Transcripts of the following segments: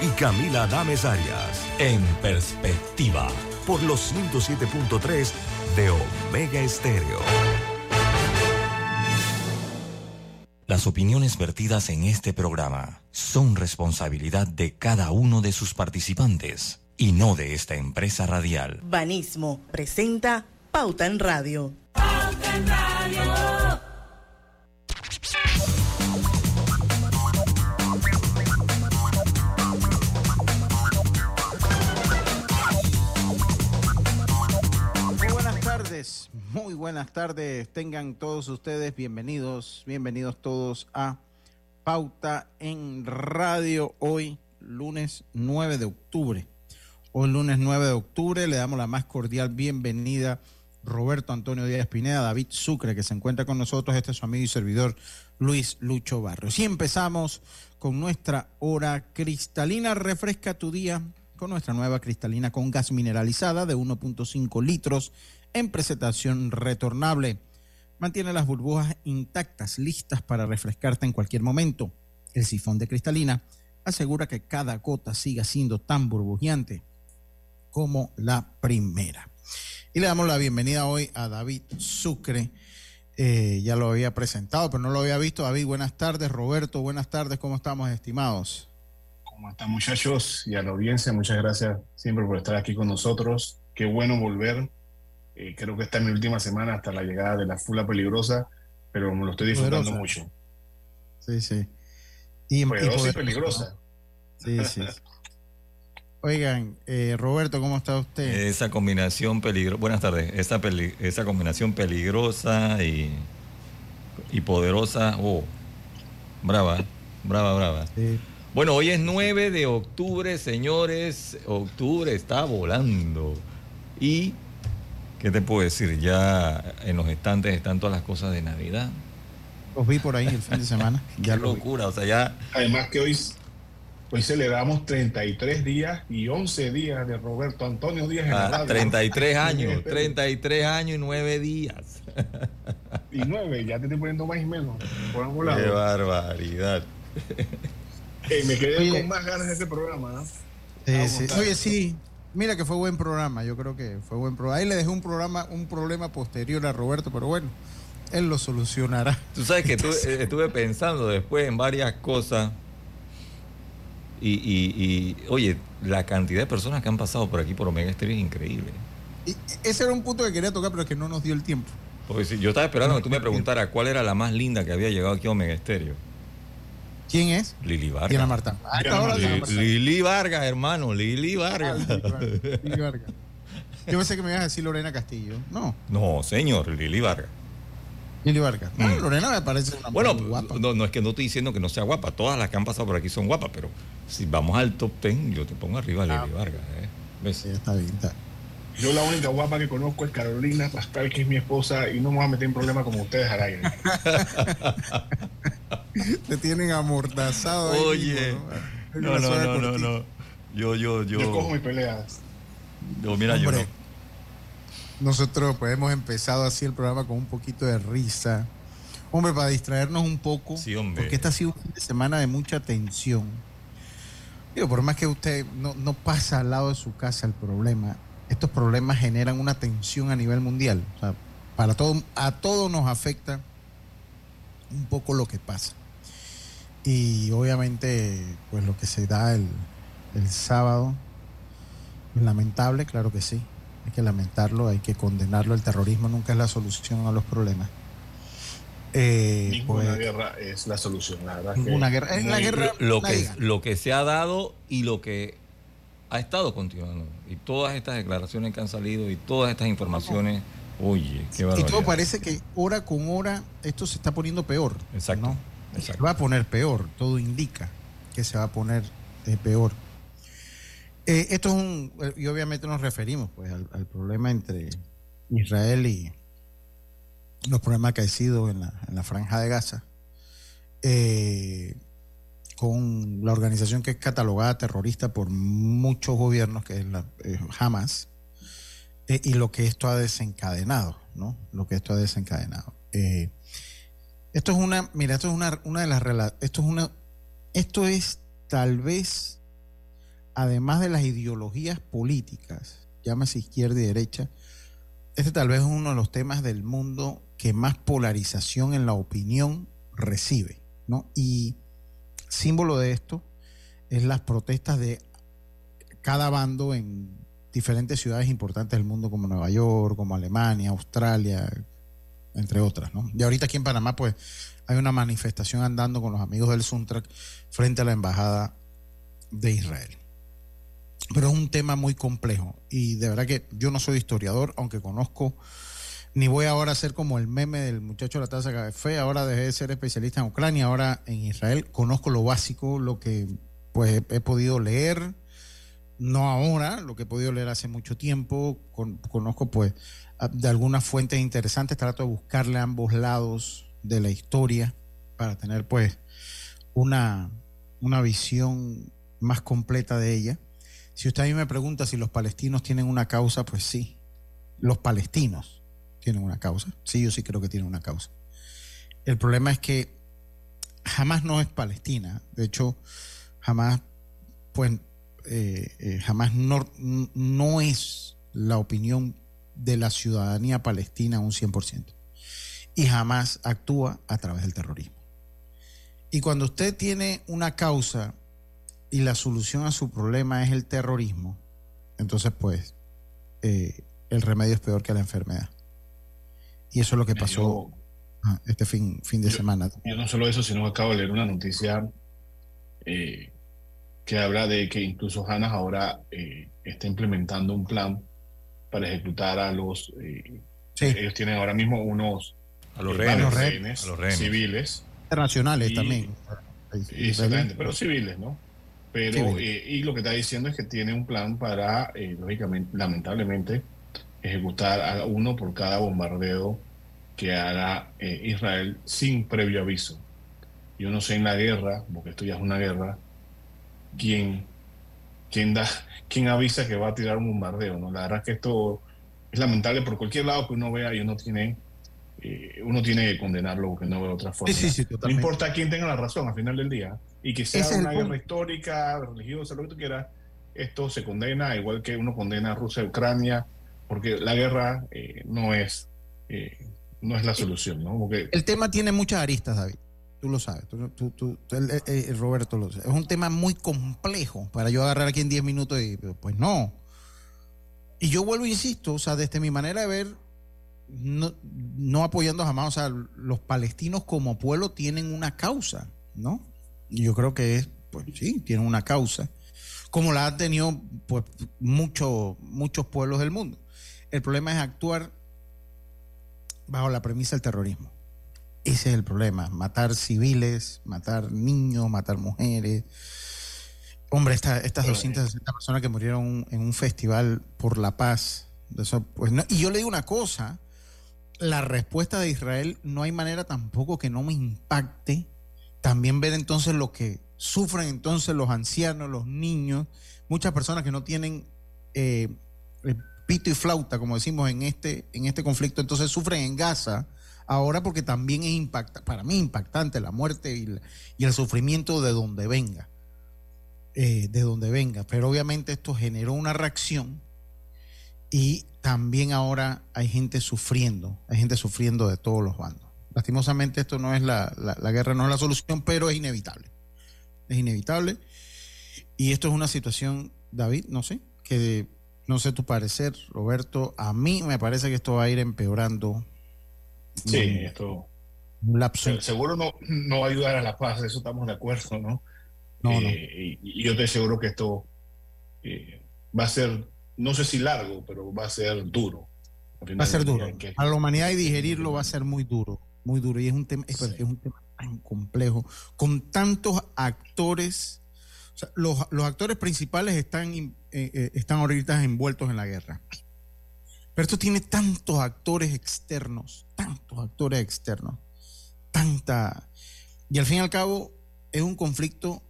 y Camila Dames Arias. En perspectiva, por los 107.3 de Omega Estéreo. Las opiniones vertidas en este programa son responsabilidad de cada uno de sus participantes y no de esta empresa radial. Banismo presenta Pauta en Radio. Pauta en Radio. Muy buenas tardes. Tengan todos ustedes bienvenidos, bienvenidos todos a Pauta en Radio hoy, lunes 9 de octubre. Hoy, lunes 9 de octubre, le damos la más cordial bienvenida Roberto Antonio Díaz Pineda, David Sucre, que se encuentra con nosotros. Este es su amigo y servidor Luis Lucho Barrios. Y empezamos con nuestra hora cristalina. Refresca tu día con nuestra nueva cristalina con gas mineralizada de 1.5 litros en presentación retornable. Mantiene las burbujas intactas, listas para refrescarte en cualquier momento. El sifón de cristalina asegura que cada gota siga siendo tan burbujeante como la primera. Y le damos la bienvenida hoy a David Sucre. Eh, ya lo había presentado, pero no lo había visto. David, buenas tardes. Roberto, buenas tardes. ¿Cómo estamos, estimados? ¿Cómo están, muchachos? Y a la audiencia, muchas gracias siempre por estar aquí con nosotros. Qué bueno volver eh, creo que está en mi última semana hasta la llegada de la Fula Peligrosa, pero me lo estoy disfrutando mucho. Sí, sí. Y, poderosa y, peligrosa. Sí, sí. Oigan, eh, Roberto, ¿cómo está usted? Esa combinación peligrosa, buenas tardes, esa, esa combinación peligrosa y, y poderosa, oh, brava, brava, brava. Bueno, hoy es 9 de octubre, señores, octubre está volando. Y ¿Qué te puedo decir? Ya en los estantes están todas las cosas de Navidad. Los vi por ahí el fin de semana. ya locura, o sea, ya. Además que hoy, hoy celebramos 33 días y 11 días de Roberto Antonio Díaz en ah, 33 años, 33 años y 9 días. y 9, ya te estoy poniendo más y menos. Qué barbaridad. me quedé con más ganas de ese programa. ¿no? sí. Oye, sí, Mira que fue buen programa, yo creo que fue buen programa. Ahí le dejé un programa, un problema posterior a Roberto, pero bueno, él lo solucionará. Tú sabes que estuve, pensando después en varias cosas. Y, oye, la cantidad de personas que han pasado por aquí por Omega Estéreo es increíble. Y ese era un punto que quería tocar, pero que no nos dio el tiempo. Porque si, yo estaba esperando que tú me preguntaras cuál era la más linda que había llegado aquí a Omega Estéreo. ¿Quién es? Lili Vargas. Marta. Ah, Lili, Vargas, hermano, Lili Vargas. Lili Vargas. Yo pensé que me ibas a decir Lorena Castillo. No. No, señor, Lili Vargas. Lili Vargas. Mm. Lorena me parece una bueno, guapa. No, no es que no estoy diciendo que no sea guapa. Todas las que han pasado por aquí son guapas, pero si vamos al top ten, yo te pongo arriba a Lili ah. Vargas. ¿eh? ¿Ves? Sí, está bien, está yo la única guapa que conozco es Carolina Pascal, que es mi esposa, y no me voy a meter en problemas como ustedes al aire. Te tienen amordazado. Oye. no, no, no, no, no, Yo, yo, yo. Yo cojo mis peleas. Yo, mira, yo Nosotros pues hemos empezado así el programa con un poquito de risa. Hombre, para distraernos un poco. Sí, hombre. Porque esta ha sido una semana de mucha tensión. Digo, por más que usted no, no pasa al lado de su casa el problema, estos problemas generan una tensión a nivel mundial. O sea, para todo, a todos nos afecta un poco lo que pasa. Y obviamente, pues lo que se da el, sábado es lamentable, claro que sí. Hay que lamentarlo, hay que condenarlo. El terrorismo nunca es la solución a los problemas. Eh, ninguna pues, guerra es la solución, la verdad. Ninguna guerra. la guerra lo, que, lo que se ha dado y lo que ha estado continuando. Y todas estas declaraciones que han salido y todas estas informaciones, oye, qué Y todo parece que hora con hora esto se está poniendo peor. Exacto. Se va a poner peor, todo indica que se va a poner eh, peor. Eh, esto es un, y obviamente nos referimos pues al, problema entre Israel y los problemas que ha sido en la, en la franja de Gaza. Eh, con la organización que es catalogada terrorista por muchos gobiernos, que es la eh, Hamas, eh, y lo que esto ha desencadenado, ¿no? Lo que esto ha desencadenado. Eh, esto es una, mira, esto es una, una de las esto es una, esto es tal vez además de las ideologías políticas, llámese izquierda y derecha, este tal vez es uno de los temas del mundo que más polarización en la opinión recibe, ¿no? Y símbolo de esto es las protestas de cada bando en diferentes ciudades importantes del mundo como Nueva York, como Alemania, Australia, entre otras. Y ahorita aquí en Panamá, pues, hay una manifestación andando con los amigos del Suntrack frente a la embajada de Israel. Pero es un tema muy complejo y de verdad que yo no soy historiador, aunque conozco, ni voy ahora a ser como el meme del muchacho de la taza de café, ahora dejé de ser especialista en Ucrania, ahora en Israel, conozco lo básico, lo que pues he podido leer, no ahora, lo que he podido leer hace mucho tiempo, conozco pues de algunas fuentes interesantes, trato de buscarle a ambos lados de la historia para tener pues una, una visión más completa de ella. Si usted a mí me pregunta si los palestinos tienen una causa, pues sí, los palestinos tienen una causa, sí, yo sí creo que tienen una causa. El problema es que jamás no es Palestina, de hecho, jamás, pues, eh, eh, jamás no, no es la opinión de la ciudadanía palestina un 100%. Y jamás actúa a través del terrorismo. Y cuando usted tiene una causa y la solución a su problema es el terrorismo, entonces pues eh, el remedio es peor que la enfermedad. Y eso es lo que pasó ah, este fin, fin de semana. Yo no solo eso, sino que acabo de leer una noticia eh, que habla de que incluso Hanas ahora eh, está implementando un plan para ejecutar a los... Eh, ellos tienen ahora mismo unos... A los rehenes, civiles. Internacionales también. Exactamente, pero civiles, ¿no? Pero, eh, y lo que está diciendo es que tiene un plan para, eh, lógicamente, lamentablemente, ejecutar a uno por cada bombardeo que haga Israel sin previo aviso. Yo no sé en la guerra, porque esto ya es una guerra, quién, quién da, quién avisa que va a tirar un bombardeo, ¿no? La verdad es que esto es lamentable por cualquier lado que uno vea y uno tiene, eh, uno tiene que condenarlo porque no ve otra forma. no importa quién tenga la razón al final del día y que sea una guerra histórica, religiosa, lo que tú quieras, esto se condena igual que uno condena a Rusia y Ucrania, porque la guerra eh, no es eh, no es la solución, ¿no? Porque, el tema tiene muchas aristas, David tú lo sabes, tú, tú, eh, Roberto lo sabe. Es un tema muy complejo para yo agarrar aquí en 10 minutos y pues no. Y yo vuelvo e insisto, o sea, desde mi manera de ver, no, no apoyando jamás, o sea, los palestinos como pueblo tienen una causa, ¿no? Y yo creo que es, pues sí, tienen una causa, como la han tenido pues muchos muchos pueblos del mundo. El problema es actuar bajo la premisa del terrorismo. Ese es el problema, matar civiles, matar niños, matar mujeres. Hombre, estas 260 personas que murieron en un festival por la paz. Eso, pues y yo le digo una cosa, la respuesta de Israel no hay manera tampoco que no me impacte. También ver entonces lo que sufren entonces los ancianos, los niños, muchas personas que no tienen eh, pito y flauta, como decimos en este, en este conflicto, entonces sufren en Gaza ahora porque también es impacta, para mí impactante la muerte y, el sufrimiento de donde venga, eh, de donde venga. Pero obviamente esto generó una reacción y también ahora hay gente sufriendo, hay gente sufriendo de todos los bandos. Lastimosamente esto no es la, la guerra, no es la solución, pero es inevitable. Es inevitable. Y esto es una situación, David, no sé, que no sé tu parecer, Roberto, a mí me parece que esto va a ir empeorando Sí, esto. Un lapso. Seguro no, no va a ayudar a la paz, eso estamos de acuerdo, ¿no? no, eh, Y, yo te aseguro que esto eh, va a ser, no sé si largo, pero va a ser duro. Va a ser duro. A la humanidad y digerirlo va a ser muy duro, muy duro. Y es un tema, es, un tema tan complejo, con tantos actores. Los, los, actores principales están, eh, están ahorita envueltos en la guerra. Pero esto tiene tantos actores externos, tantos actores externos, tanta... Y al fin y al cabo es un conflicto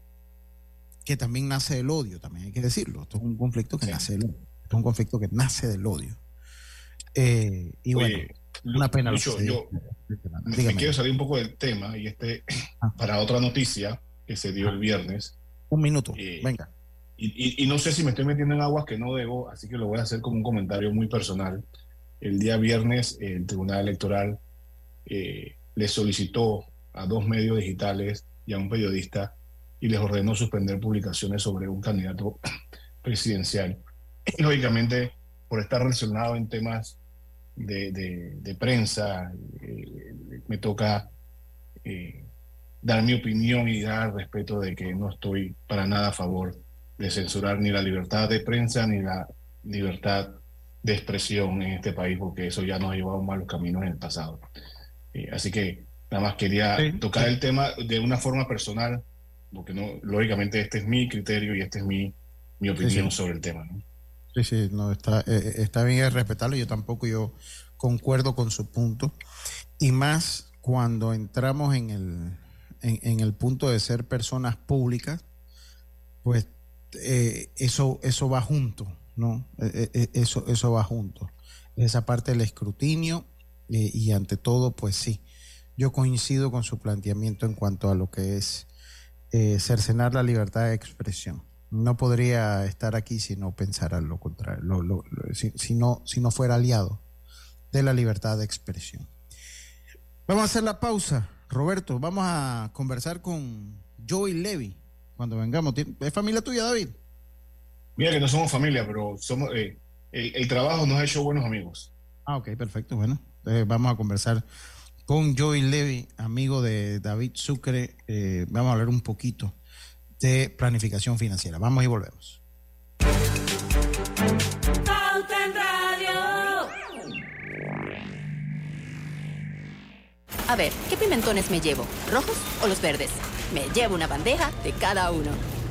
que también nace del odio, también hay que decirlo. Esto es un conflicto que nace del odio. Esto es un conflicto que nace del odio. Eh, y bueno, una pena. yo, me quiero salir un poco del tema y este ah. para otra noticia que se dio el viernes. Un minuto, eh, venga. y, no sé si me estoy metiendo en aguas que no debo, así que lo voy a hacer como un comentario muy personal. El día viernes el Tribunal Electoral eh, le solicitó a dos medios digitales y a un periodista y les ordenó suspender publicaciones sobre un candidato presidencial. Y, lógicamente, por estar relacionado en temas de, prensa, eh, me toca eh, dar mi opinión y dar respeto de que no estoy para nada a favor de censurar ni la libertad de prensa ni la libertad de expresión en este país, porque eso ya nos ha llevado a malos caminos en el pasado. Eh, así que nada más quería tocar el tema de una forma personal, porque no, lógicamente este es mi criterio y este es mi, mi opinión sobre el tema. ¿no? Sí, sí, no, está, eh, eh, está bien respetarlo, yo tampoco yo concuerdo con su punto, y más cuando entramos en el, en el punto de ser personas públicas, pues eh, eso, eso va junto, ¿no? Eh, eh, eso, eso va junto. Esa parte del escrutinio y ante todo, pues sí, yo coincido con su planteamiento en cuanto a lo que es cercenar la libertad de expresión. No podría estar aquí si no pensara lo contrario, si, no, si no fuera aliado de la libertad de expresión. Vamos a hacer la pausa. Roberto, vamos a conversar con Joey Levy cuando vengamos. ¿Es familia tuya, David? Mira que no somos familia, pero somos eh, el, trabajo nos ha hecho buenos amigos. Ah, ok, perfecto. Bueno, vamos a conversar con Joey Levy, amigo de David Sucre. Eh, vamos a hablar un poquito de planificación financiera. Vamos y volvemos. A ver, ¿qué pimentones me llevo? ¿Rojos o los verdes? Me llevo una bandeja de cada uno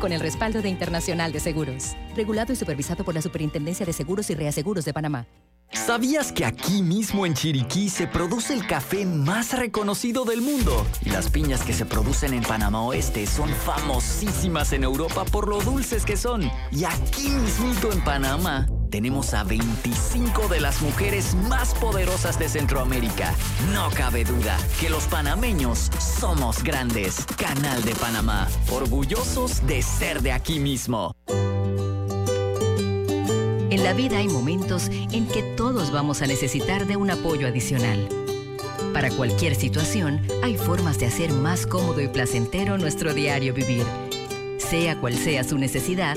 con el respaldo de Internacional de Seguros. Regulado y supervisado por la Superintendencia de Seguros y Reaseguros de Panamá. ¿Sabías que aquí mismo en Chiriquí se produce el café más reconocido del mundo? Y las piñas que se producen en Panamá Oeste son famosísimas en Europa por lo dulces que son. Y aquí mismito en Panamá tenemos a 25 de las mujeres más poderosas de Centroamérica. No cabe duda que los panameños somos grandes. Canal de Panamá, orgullosos de ser de aquí mismo. En la vida hay momentos en que todos vamos a necesitar de un apoyo adicional. Para cualquier situación, hay formas de hacer más cómodo y placentero nuestro diario vivir. Sea cual sea su necesidad,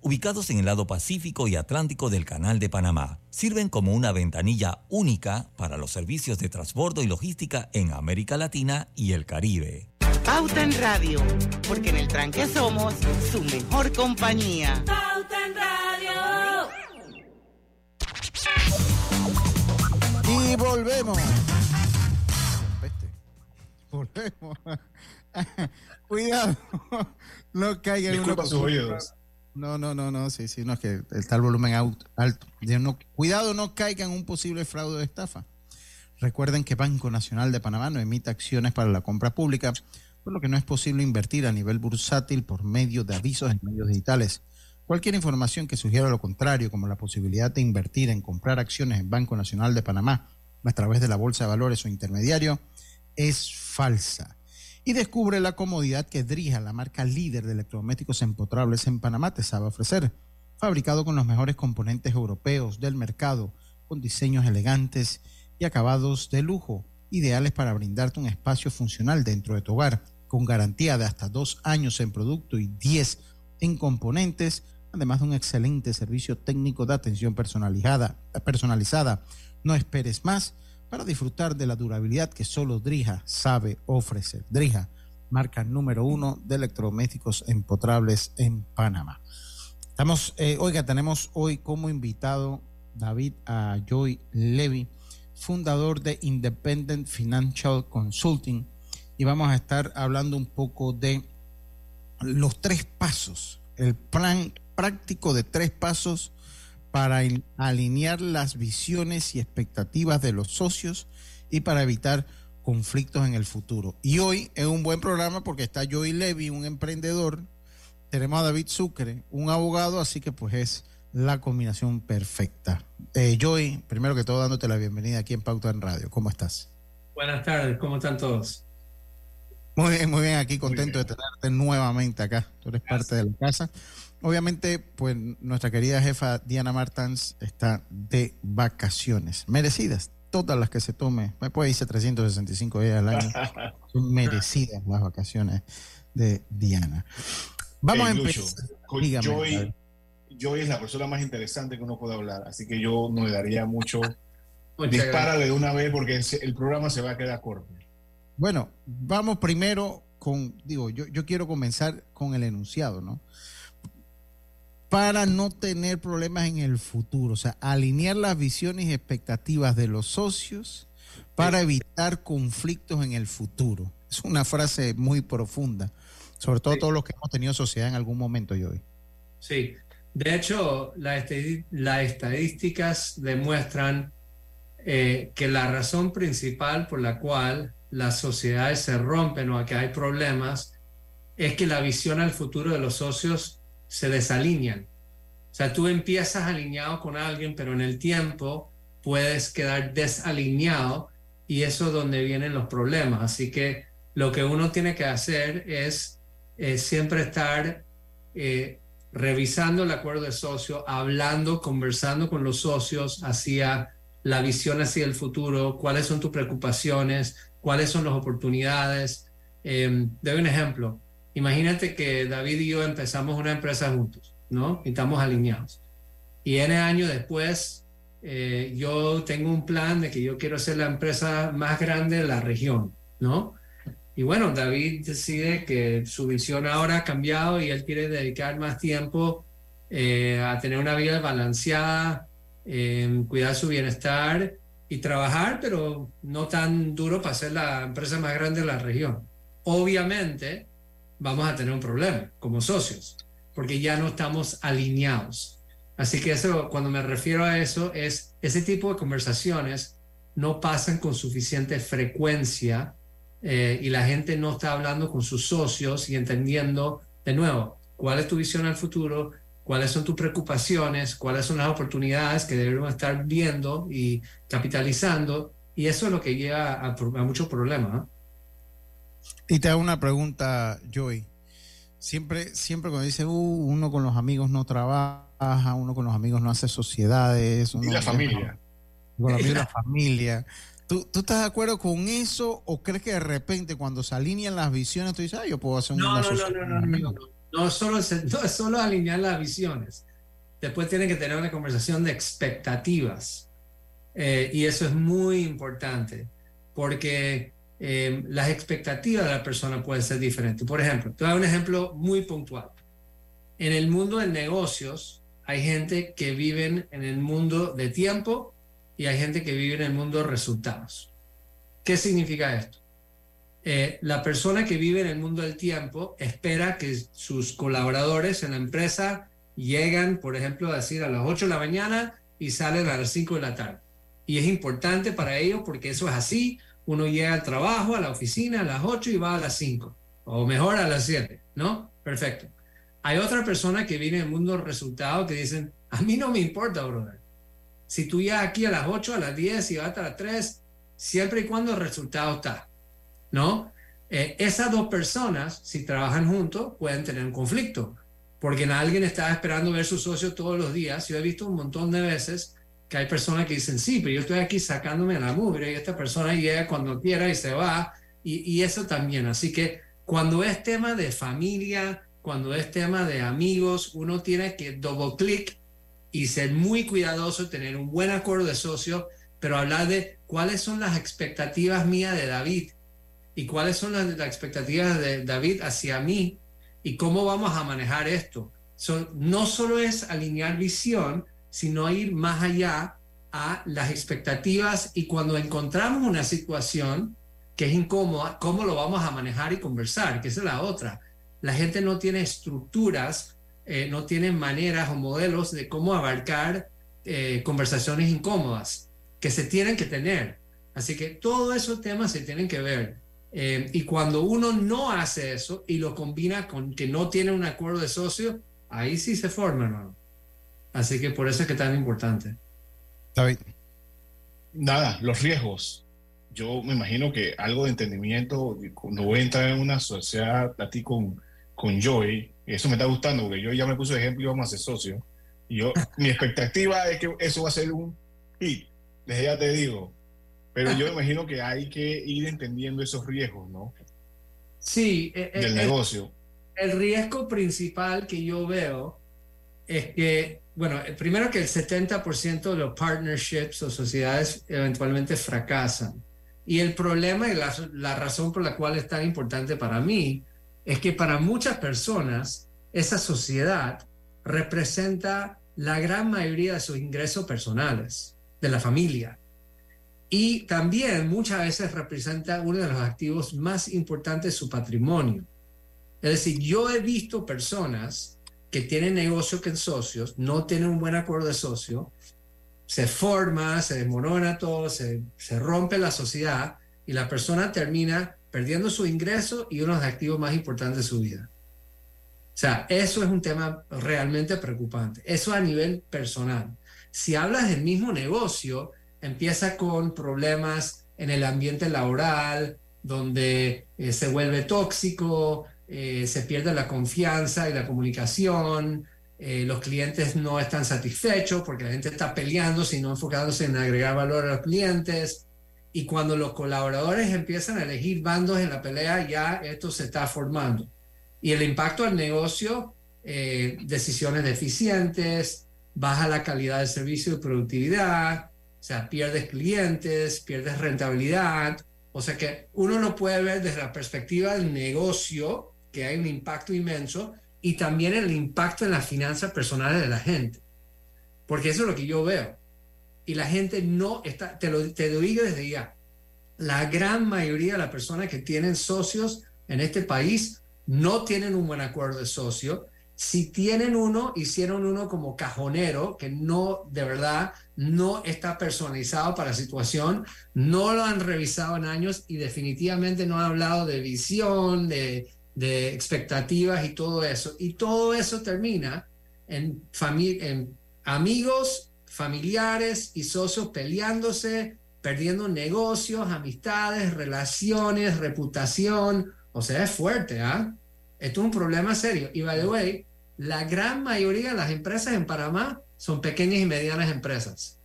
ubicados en el lado Pacífico y Atlántico del Canal de Panamá. Sirven como una ventanilla única para los servicios de transbordo y logística en América Latina y el Caribe. Pauta en Radio, porque en el tranque somos su mejor compañía. Pauta en Radio. Y volvemos. Volvemos. Cuidado. No caigan Disculpa sus oídos. No, no, no, no, sí, sí, no, es que está el volumen alto. No, cuidado, no caiga en un posible fraude de estafa. Recuerden que Banco Nacional de Panamá no emite acciones para la compra pública, por lo que no es posible invertir a nivel bursátil por medio de avisos en medios digitales. Cualquier información que sugiera lo contrario, como la posibilidad de invertir en comprar acciones en Banco Nacional de Panamá a través de la Bolsa de Valores o intermediario, es falsa y descubre la comodidad que Drija, la marca líder de electrodomésticos empotrables en Panamá, te sabe ofrecer. Fabricado con los mejores componentes europeos del mercado, con diseños elegantes y acabados de lujo, ideales para brindarte un espacio funcional dentro de tu hogar, con garantía de hasta dos años en producto y diez en componentes, además de un excelente servicio técnico de atención personalizada. personalizada. No esperes más para disfrutar de la durabilidad que solo Drija sabe ofrecer. Drija, marca número uno de electrodomésticos empotrables en Panamá. Estamos, eh, oiga, tenemos hoy como invitado David a Joy Levy, fundador de Independent Financial Consulting, y vamos a estar hablando un poco de los tres pasos, el plan práctico de tres pasos para alinear las visiones y expectativas de los socios y para evitar conflictos en el futuro. Y hoy es un buen programa porque está Joey Levy, un emprendedor, tenemos a David Sucre, un abogado, así que pues es la combinación perfecta. Eh, Joey, primero que todo dándote la bienvenida aquí en Pauta en Radio. ¿Cómo estás? Buenas tardes, ¿cómo están todos? Muy bien, muy bien, aquí contento de tenerte nuevamente acá. Tú eres parte de la casa. Obviamente, pues nuestra querida jefa Diana Martans está de vacaciones, merecidas, todas las que se tome. Puede irse 365 días al año. Son merecidas las vacaciones de Diana. Vamos a empezar. Joy, Joy, es la persona más interesante que uno puede hablar, así que yo no le daría mucho. Dispara de una vez porque el programa se va a quedar corto. Bueno, vamos primero con, digo, yo, yo quiero comenzar con el enunciado, ¿no? Para no tener problemas en el futuro, o sea, alinear las visiones y expectativas de los socios para evitar conflictos en el futuro. Es una frase muy profunda, sobre todo todos los que hemos tenido sociedad en algún momento y hoy. Sí, de hecho, las estadísticas demuestran eh, que la razón principal por la cual las sociedades se rompen o que hay problemas es que la visión al futuro de los socios se desalinean. O sea, tú empiezas alineado con alguien, pero en el tiempo puedes quedar desalineado y eso es donde vienen los problemas. Así que lo que uno tiene que hacer es eh, siempre estar eh, revisando el acuerdo de socio, hablando, conversando con los socios hacia la visión hacia el futuro, cuáles son tus preocupaciones, cuáles son las oportunidades. Eh, doy un ejemplo. Imagínate que David y yo empezamos una empresa juntos, ¿no? Y estamos alineados. Y N años después, eh, yo tengo un plan de que yo quiero ser la empresa más grande de la región, ¿no? Y bueno, David decide que su visión ahora ha cambiado y él quiere dedicar más tiempo eh, a tener una vida balanceada, cuidar su bienestar y trabajar, pero no tan duro para ser la empresa más grande de la región. Obviamente, vamos a tener un problema como socios, porque ya no estamos alineados. Así que eso, cuando me refiero a eso, es ese tipo de conversaciones no pasan con suficiente frecuencia eh, y la gente no está hablando con sus socios y entendiendo de nuevo cuál es tu visión al futuro, cuáles son tus preocupaciones, cuáles son las oportunidades que debemos estar viendo y capitalizando. Y eso es lo que lleva a, muchos problemas. Y te hago una pregunta, Joy. Siempre, siempre cuando dice, uh, uno con los amigos no trabaja, uno con los amigos no hace sociedades. y la familia. Con los amigos la familia. ¿Tú, estás de acuerdo con eso o crees que de repente cuando se alinean las visiones tú dices, ah, yo puedo hacer no, una no, no, no, no, no, no, solo, no es solo alinear las visiones. Después tienen que tener una conversación de expectativas. Eh, y eso es muy importante porque eh, las expectativas de la persona pueden ser diferentes. Por ejemplo, te voy a dar un ejemplo muy puntual. En el mundo de negocios hay gente que vive en el mundo de tiempo y hay gente que vive en el mundo de resultados. ¿Qué significa esto? Eh, la persona que vive en el mundo del tiempo espera que sus colaboradores en la empresa llegan, por ejemplo, a decir a las 8 de la mañana y salen a las 5 de la tarde. Y es importante para ellos porque eso es así. Uno llega al trabajo, a la oficina a las 8 y va a las 5, o mejor a las 7, ¿no? Perfecto. Hay otra persona que viene del mundo resultado que dicen, a mí no me importa, brother si tú ya aquí a las 8, a las 10 y vas hasta las 3, siempre y cuando el resultado está, ¿no? Eh, esas dos personas, si trabajan juntos, pueden tener un conflicto, porque alguien está esperando ver su socio todos los días. Yo he visto un montón de veces que hay personas que dicen, sí, pero yo estoy aquí sacándome la mugre y esta persona llega cuando quiera y se va, y, y eso también. Así que cuando es tema de familia, cuando es tema de amigos, uno tiene que doble clic y ser muy cuidadoso, tener un buen acuerdo de socio, pero hablar de cuáles son las expectativas mías de David y cuáles son las, expectativas de David hacia mí y cómo vamos a manejar esto. no solo es alinear visión, sino ir más allá a las expectativas y cuando encontramos una situación que es incómoda, cómo lo vamos a manejar y conversar, que esa es la otra. La gente no tiene estructuras eh, no tienen maneras o modelos de cómo abarcar eh, conversaciones incómodas que se tienen que tener. Así que todos esos temas se tienen que ver. Eh, y cuando uno no hace eso y lo combina con que no tiene un acuerdo de socio, ahí sí se forma, hermano. Así que por eso es que es tan importante. David. Nada, los riesgos. Yo me imagino que algo de entendimiento, cuando voy a entrar en una sociedad a ti con, con Joy, eso me está gustando porque yo ya me puse de ejemplo y vamos a ser socios. Y yo, mi expectativa es que eso va a ser un hit, desde ya te digo. Pero yo imagino que hay que ir entendiendo esos riesgos, ¿no? Sí. Eh, eh, Del negocio. El, riesgo principal que yo veo es que, bueno, primero que el 70% de los partnerships o sociedades eventualmente fracasan. Y el problema y la, la razón por la cual es tan importante para mí es que para muchas personas esa sociedad representa la gran mayoría de sus ingresos personales, de la familia. Y también muchas veces representa uno de los activos más importantes de su patrimonio. Es decir, yo he visto personas que tienen negocio que socios, no tienen un buen acuerdo de socio, se forma, se desmorona todo, se, se rompe la sociedad y la persona termina perdiendo su ingreso y uno de los activos más importantes de su vida. O sea, eso es un tema realmente preocupante. Eso a nivel personal. Si hablas del mismo negocio, empieza con problemas en el ambiente laboral, donde eh, se vuelve tóxico, eh, se pierde la confianza y la comunicación, eh, los clientes no están satisfechos porque la gente está peleando, sino enfocándose en agregar valor a los clientes. Y cuando los colaboradores empiezan a elegir bandos en la pelea, ya esto se está formando. Y el impacto al negocio, eh, decisiones deficientes, baja la calidad del servicio y productividad, o sea, pierdes clientes, pierdes rentabilidad. O sea que uno lo puede ver desde la perspectiva del negocio, que hay un impacto inmenso, y también el impacto en las finanzas personales de la gente. Porque eso es lo que yo veo y la gente no está, te lo, te digo desde ya, la gran mayoría de las personas que tienen socios en este país no tienen un buen acuerdo de socio, Si tienen uno, hicieron uno como cajonero, que no, de verdad, no está personalizado para la situación, no lo han revisado en años y definitivamente no han hablado de visión, de, de expectativas y todo eso. Y todo eso termina en, en amigos, familiares y socios peleándose, perdiendo negocios, amistades, relaciones, reputación. O sea, es fuerte, ¿ah? Esto es un problema serio. Y by the way, la gran mayoría de las empresas en Panamá son pequeñas y medianas empresas.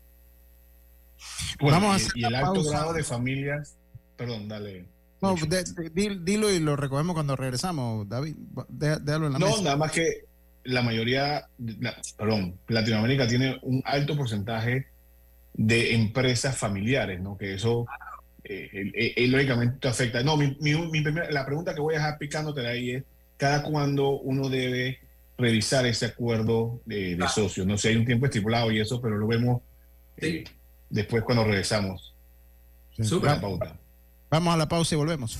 Vamos y, el alto grado de familias, perdón, dale. No, dilo y lo recogemos cuando regresamos, David. Déjalo en la no, nada más que la mayoría, perdón, Latinoamérica tiene un alto porcentaje de empresas familiares, ¿no? Que eso eh, eh, eh, lógicamente afecta. No, mi, la pregunta que voy a dejar picándote de ahí es, ¿cada cuándo uno debe revisar ese acuerdo de, de socios? No sé, hay un tiempo estipulado y eso, pero lo vemos después cuando regresamos. Vamos a la pausa y volvemos.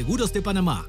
Seguros de Panamá.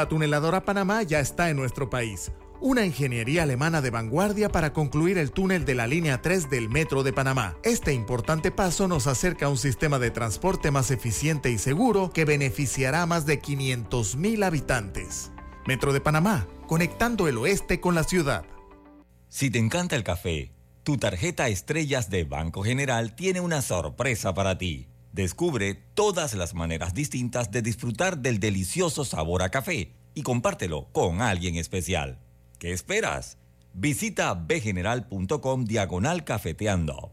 La tuneladora Panamá ya está en nuestro país. Una ingeniería alemana de vanguardia para concluir el túnel de la línea 3 del Metro de Panamá. Este importante paso nos acerca a un sistema de transporte más eficiente y seguro que beneficiará a más de 500.000 habitantes. Metro de Panamá, conectando el oeste con la ciudad. Si te encanta el café, tu tarjeta Estrellas de Banco General tiene una sorpresa para ti. Descubre todas las maneras distintas de disfrutar del delicioso sabor a café y compártelo con alguien especial. ¿Qué esperas? Visita bgeneral.com diagonal cafeteando.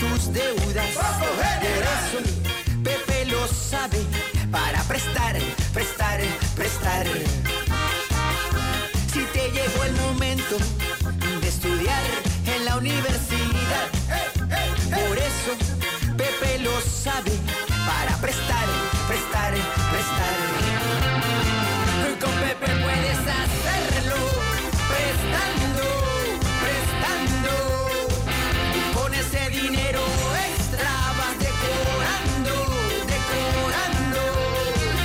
tus deudas. Por eso, Pepe lo sabe para prestar, prestar, prestar. Si te llegó el momento de estudiar en la universidad, por eso Pepe lo sabe para prestar, prestar, prestar. Con Pepe puedes hacerlo, dinero extra vas decorando, decorando.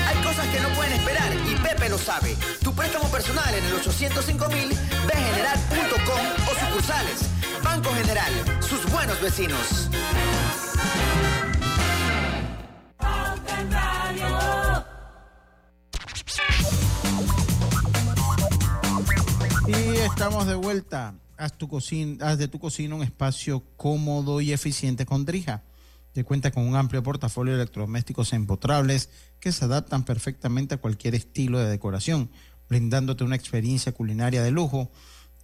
Hay cosas que no pueden esperar y Pepe lo sabe. Tu préstamo personal en el 805 mil, bgeneral.com o sucursales. Banco General, sus buenos vecinos. Y estamos de vuelta. Haz, tu cocina, haz de tu cocina un espacio cómodo y eficiente con Drija. Que cuenta con un amplio portafolio de electrodomésticos empotrables que se adaptan perfectamente a cualquier estilo de decoración, brindándote una experiencia culinaria de lujo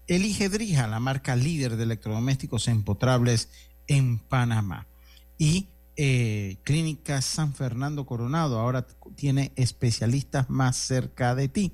Elige Drija, la marca líder de electrodomésticos empotrables en Panamá. Y eh, Clínica San Fernando Coronado ahora tiene especialistas más cerca de ti.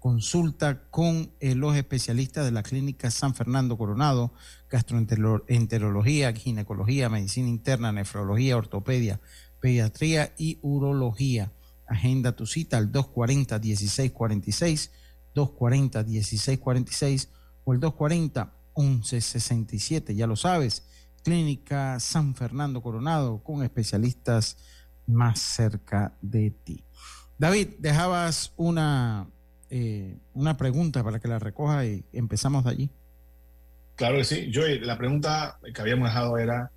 Consulta con eh, los especialistas de la Clínica San Fernando Coronado, gastroenterología, ginecología, medicina interna, nefrología, ortopedia, pediatría y urología. Agenda tu cita al 240-1646, 240-1646 o el 240-1167, ya lo sabes Clínica San Fernando Coronado con especialistas más cerca de ti. David, dejabas una, eh, una pregunta para que la recoja y empezamos de allí. Claro que sí. Yo, la pregunta que habíamos dejado era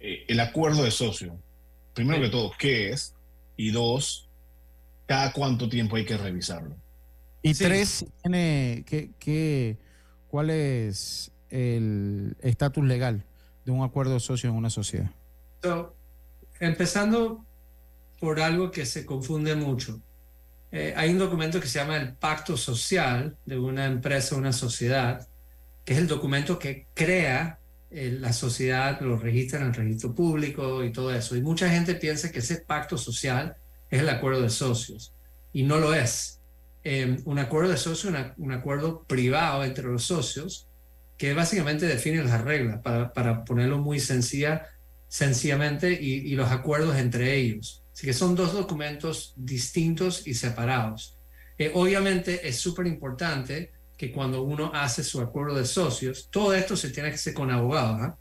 eh, el acuerdo de socio. Primero que todo, ¿qué es? Y dos, ¿cada cuánto tiempo hay que revisarlo? Y tres, tiene, ¿qué, cuál es el estatus legal? de un acuerdo de socio en una sociedad? empezando por algo que se confunde mucho. Eh, hay un documento que se llama el pacto social de una empresa una sociedad, que es el documento que crea eh, la sociedad, lo registra en el registro público y todo eso. Y mucha gente piensa que ese pacto social es el acuerdo de socios, y no lo es. Eh, un acuerdo de socios es un acuerdo privado entre los socios que básicamente define las reglas, para, para ponerlo muy sencilla, sencillamente, y, los acuerdos entre ellos. Así que son dos documentos distintos y separados. Eh, obviamente es súper importante que cuando uno hace su acuerdo de socios, todo esto se tiene que hacer con abogados. ¿ah?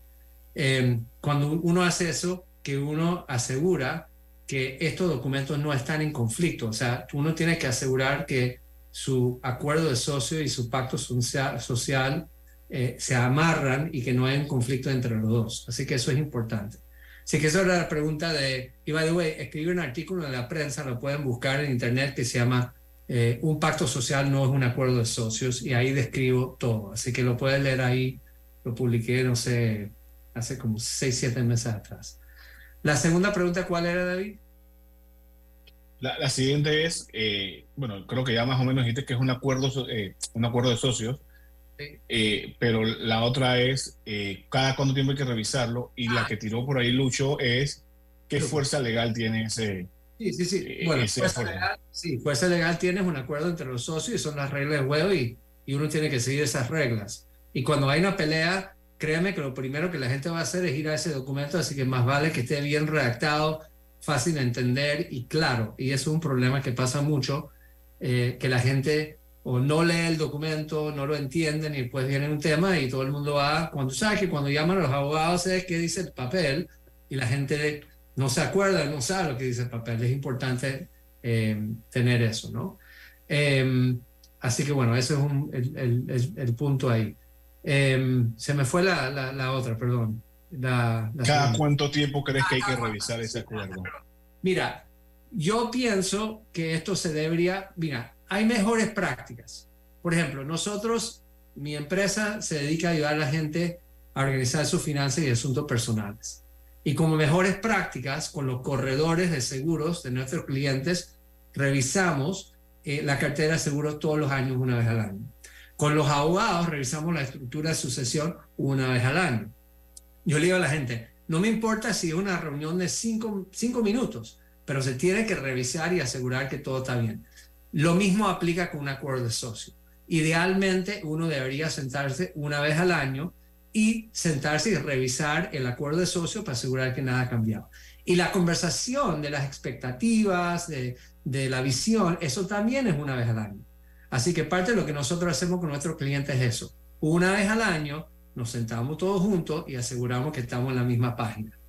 Eh, cuando uno hace eso, que uno asegura que estos documentos no están en conflicto. O sea, uno tiene que asegurar que su acuerdo de socio y su pacto social eh, se amarran y que no hay un conflicto entre los dos. Así que eso es importante. Así que esa era la pregunta de, y by the way, escribí un artículo en la prensa, lo pueden buscar en internet, que se llama eh, Un pacto social no es un acuerdo de socios, y ahí describo todo. Así que lo pueden leer ahí, lo publiqué, no sé, hace como 6, 7 meses atrás. La segunda pregunta, ¿cuál era, David? La, siguiente es, eh, bueno, creo que ya más o menos dijiste que es un acuerdo, un acuerdo de socios, eh, pero la otra es eh, cada cuánto tiempo hay que revisarlo y la ah. que tiró por ahí Lucho es qué fuerza legal tiene ese. Sí, sí, sí. Eh, bueno, fuerza legal, sí, fuerza legal tienes un acuerdo entre los socios y son las reglas de juego y, y uno tiene que seguir esas reglas. Y cuando hay una pelea, créeme que lo primero que la gente va a hacer es ir a ese documento, así que más vale que esté bien redactado, fácil de entender y claro. Y eso es un problema que pasa mucho, que la gente o no lee el documento, no lo entienden y después viene un tema y todo el mundo va, cuando sabes que cuando llaman a los abogados es qué dice el papel y la gente no se acuerda, no sabe lo que dice el papel. Es importante eh, tener eso, ¿no? Em, así que bueno, ese es el, el, punto ahí. Em, se me fue la, la, otra, perdón. ¿Cada cuánto tiempo crees que hay que revisar ese acuerdo? Mira, yo pienso que esto se debería, mira, hay mejores prácticas. Por ejemplo, nosotros, mi empresa se dedica a ayudar a la gente a organizar sus finanzas y asuntos personales. Y como mejores prácticas, con los corredores de seguros de nuestros clientes, revisamos eh, la cartera de seguros todos los años, una vez al año. Con los abogados, revisamos la estructura de sucesión una vez al año. Yo le digo a la gente, no me importa si es una reunión de cinco, cinco minutos, pero se tiene que revisar y asegurar que todo está bien. Lo mismo aplica con un acuerdo de socio. Idealmente uno debería sentarse una vez al año y sentarse y revisar el acuerdo de socio para asegurar que nada ha cambiado. Y la conversación de las expectativas, de, de la visión, eso también es una vez al año. Así que parte de lo que nosotros hacemos con nuestros clientes es eso. Una vez al año nos sentamos todos juntos y aseguramos que estamos en la misma página.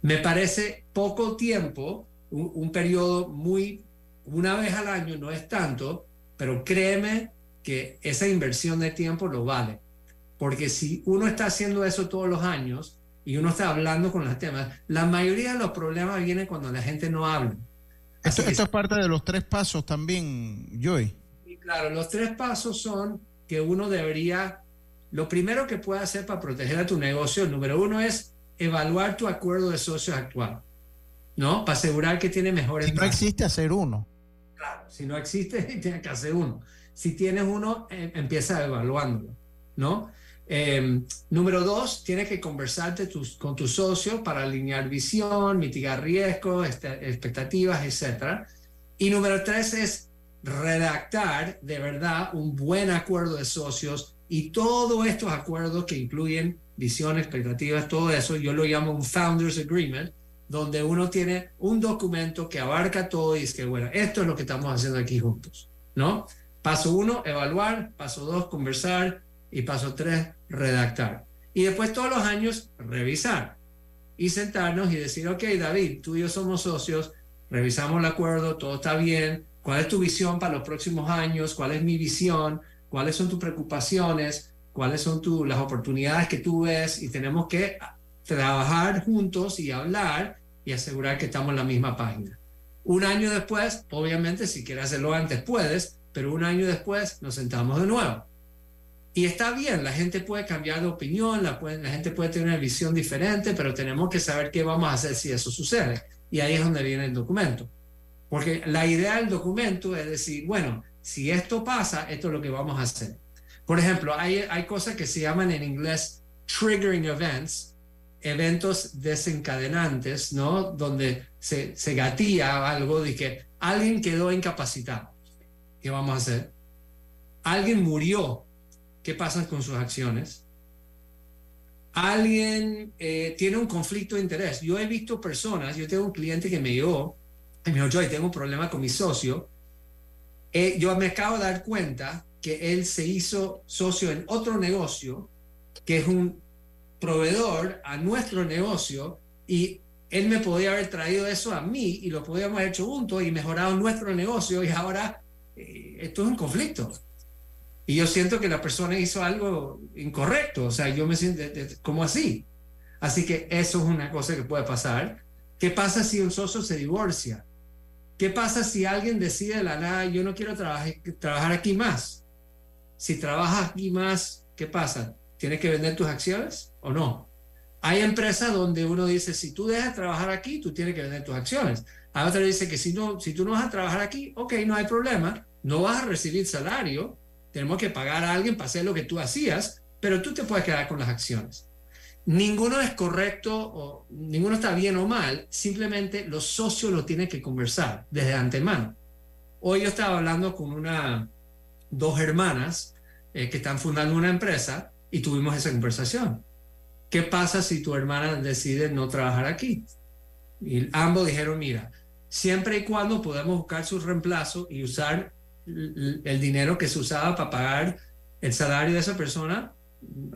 Me parece poco tiempo, un, un periodo muy una vez al año no es tanto, pero créeme que esa inversión de tiempo lo vale. Porque si uno está haciendo eso todos los años y uno está hablando con los temas, la mayoría de los problemas vienen cuando la gente no habla. Esto, es parte de los tres pasos también, Joy. Y claro, los tres pasos son que uno debería, lo primero que puede hacer para proteger a tu negocio, número uno es evaluar tu acuerdo de socios actual, ¿no? Para asegurar que tiene mejores. Si no existe hacer uno. Si no existe, tienes que hacer uno. Si tienes uno, eh, empieza evaluándolo. ¿no? Em, número dos, tienes que conversarte tus, con tu socio para alinear visión, mitigar riesgos, este, expectativas, etc. Y número tres es redactar de verdad un buen acuerdo de socios y todos estos acuerdos que incluyen visión, expectativas, todo eso, yo lo llamo un Founders Agreement, donde uno tiene un documento que abarca todo y es que, bueno, esto es lo que estamos haciendo aquí juntos, ¿no? Paso uno, evaluar. Paso dos, conversar. Y paso tres, redactar. Y después todos los años, revisar. Y sentarnos y decir, ok, David, tú y yo somos socios, revisamos el acuerdo, todo está bien. ¿Cuál es tu visión para los próximos años? ¿Cuál es mi visión? ¿Cuáles son tus preocupaciones? ¿Cuáles son tu, las oportunidades que tú ves? Y tenemos que trabajar juntos y hablar y asegurar que estamos en la misma página. Un año después, obviamente, si quieres hacerlo antes, puedes, pero un año después nos sentamos de nuevo. Y está bien, la gente puede cambiar de opinión, la, gente puede tener una visión diferente, pero tenemos que saber qué vamos a hacer si eso sucede. Y ahí es donde viene el documento. Porque la idea del documento es decir, bueno, si esto pasa, esto es lo que vamos a hacer. Por ejemplo, hay, hay cosas que se llaman en inglés triggering events, eventos desencadenantes, ¿no? Donde se, se gatilla algo de que alguien quedó incapacitado. ¿Qué vamos a hacer? Alguien murió. ¿Qué pasa con sus acciones? Alguien eh, tiene un conflicto de interés. Yo he visto personas, yo tengo un cliente que me llegó y me dijo, yo tengo un problema con mi socio. Eh, yo me acabo de dar cuenta que él se hizo socio en otro negocio, que es un proveedor a nuestro negocio, y él me podía haber traído eso a mí y lo podíamos haber hecho juntos y mejorado nuestro negocio y ahora eh, esto es un conflicto. Y yo siento que la persona hizo algo incorrecto, o sea, yo me siento como así. Así que eso es una cosa que puede pasar. ¿Qué pasa si un socio se divorcia? ¿Qué pasa si alguien decide de la nada, yo no quiero trabajar, trabajar aquí más? Si trabajas aquí más, ¿qué pasa? ¿Tienes que vender tus acciones o no? Hay empresas donde uno dice, si tú dejas de trabajar aquí, tú tienes que vender tus acciones. Hay otra dice que si, no, si tú no vas a trabajar aquí, ok, no hay problema, no vas a recibir salario, tenemos que pagar a alguien para hacer lo que tú hacías, pero tú te puedes quedar con las acciones. Ninguno es correcto ninguno está bien o mal, simplemente los socios lo tienen que conversar desde antemano. Hoy yo estaba hablando con una, dos hermanas eh, que están fundando una empresa y tuvimos esa conversación. ¿Qué pasa si tu hermana decide no trabajar aquí? Y ambos dijeron, mira, siempre y cuando podamos buscar su reemplazo y usar el dinero que se usaba para pagar el salario de esa persona,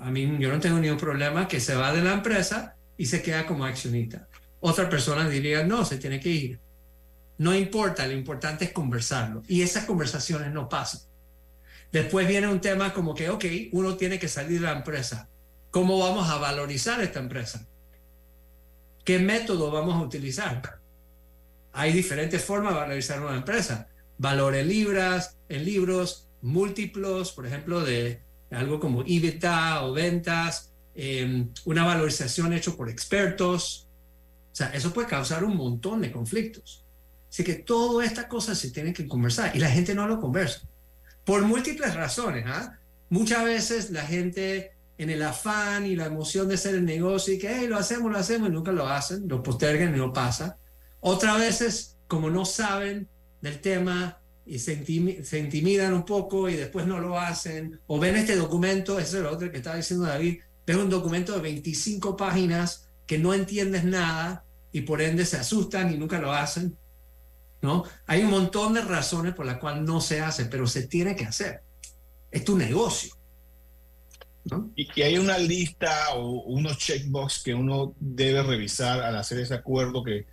a mí yo no tengo ningún problema que se va de la empresa y se queda como accionista. Otra persona diría, no, se tiene que ir. No importa, lo importante es conversarlo. Y esas conversaciones no pasan. Después viene un tema como que, ok, uno tiene que salir de la empresa. ¿Cómo vamos a valorizar esta empresa? ¿Qué método vamos a utilizar? Hay diferentes formas de valorizar una empresa. Valor en libras, en libros, múltiplos, por ejemplo, de algo como EBITDA o ventas, em, una valorización hecho por expertos. O sea, eso puede causar un montón de conflictos. Así que todas estas cosas se tienen que conversar y la gente no lo conversa por múltiples razones. ¿ah? Muchas veces la gente en el afán y la emoción de hacer el negocio y que lo hacemos, lo hacemos y nunca lo hacen, lo postergan y no pasa. Otras veces, como no saben del tema y se, intimidan un poco y después no lo hacen, o ven este documento, ese es lo otro que estaba diciendo David, ven un documento de 25 páginas que no entiendes nada y por ende se asustan y nunca lo hacen. ¿No? Hay un montón de razones por las cuales no se hace, pero se tiene que hacer. Es tu negocio. Y que hay una lista o unos checkbox que uno debe revisar al hacer ese acuerdo que,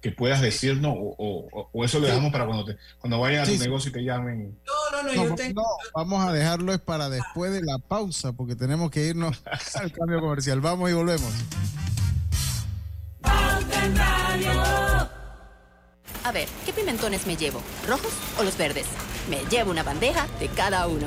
que puedas decirnos o, o, eso lo dejamos para cuando, te, cuando vayan a tu negocio y te llamen. No, no, no, yo tengo... vamos a dejarlo es para después de la pausa porque tenemos que irnos al cambio comercial. Vamos y volvemos. A ver, ¿qué pimentones me llevo? ¿Rojos o los verdes? Me llevo una bandeja de cada uno.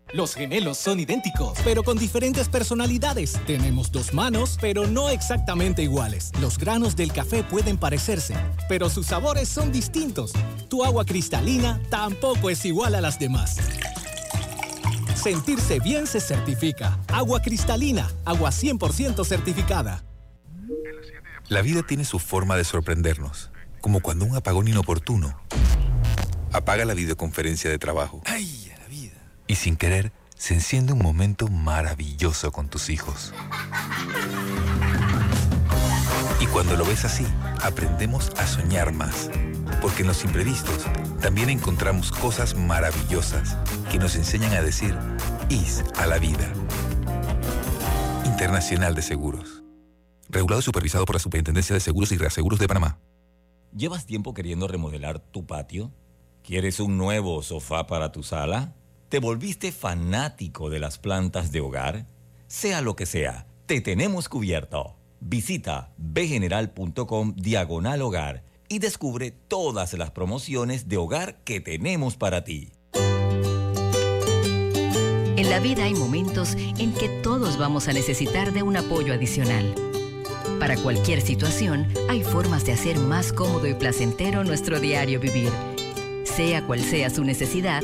Los gemelos son idénticos, pero con diferentes personalidades. Tenemos dos manos, pero no exactamente iguales. Los granos del café pueden parecerse, pero sus sabores son distintos. Tu agua cristalina tampoco es igual a las demás. Sentirse bien se certifica. Agua cristalina, agua 100% certificada. La vida tiene su forma de sorprendernos, como cuando un apagón inoportuno apaga la videoconferencia de trabajo. ¡Ay! Y sin querer, se enciende un momento maravilloso con tus hijos. Y cuando lo ves así, aprendemos a soñar más. Porque en los imprevistos también encontramos cosas maravillosas que nos enseñan a decir IS a la vida. Internacional de Seguros. Regulado y supervisado por la Superintendencia de Seguros y Reaseguros de Panamá. ¿Llevas tiempo queriendo remodelar tu patio? ¿Quieres un nuevo sofá para tu sala? ¿Te volviste fanático de las plantas de hogar? Sea lo que sea, te tenemos cubierto. Visita bgeneral.com diagonal hogar y descubre todas las promociones de hogar que tenemos para ti. En la vida hay momentos en que todos vamos a necesitar de un apoyo adicional. Para cualquier situación, hay formas de hacer más cómodo y placentero nuestro diario vivir. Sea cual sea su necesidad,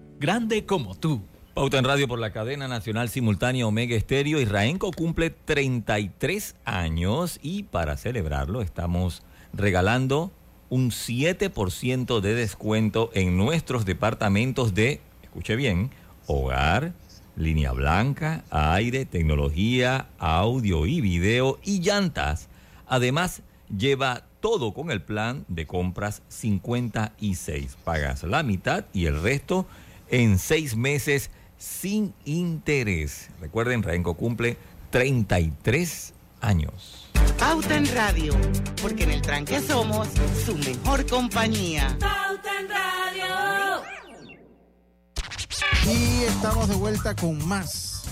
Grande como tú. Pauta en Radio por la cadena nacional simultánea Omega Estéreo. Israenco cumple 33 años y para celebrarlo estamos regalando un 7% de descuento en nuestros departamentos de, escuche bien, hogar, línea blanca, aire, tecnología, audio y video y llantas. Además, lleva todo con el plan de compras 56. Pagas la mitad y el resto en seis meses sin interés. Recuerden, Renco cumple 33 años. Pauta en Radio, porque en el tranque somos su mejor compañía. Pauta en Radio. Y estamos de vuelta con más.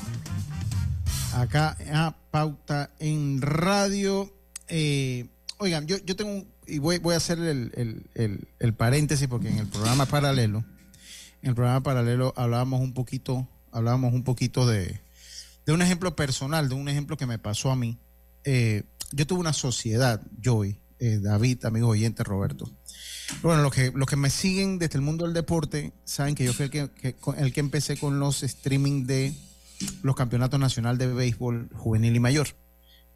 Acá a Pauta en Radio. Eh, oigan, yo, yo tengo un, y voy, voy a hacer el, el, el, el paréntesis porque en el programa paralelo en el programa paralelo hablábamos un poquito, hablábamos un poquito de, de un ejemplo personal, de un ejemplo que me pasó a mí. Eh, yo tuve una sociedad, Joey, eh, David, amigo oyente, Roberto. Bueno, los que, los que me siguen desde el mundo del deporte saben que yo fui el que, que, el que empecé con los streaming de los campeonatos nacionales de béisbol juvenil y mayor.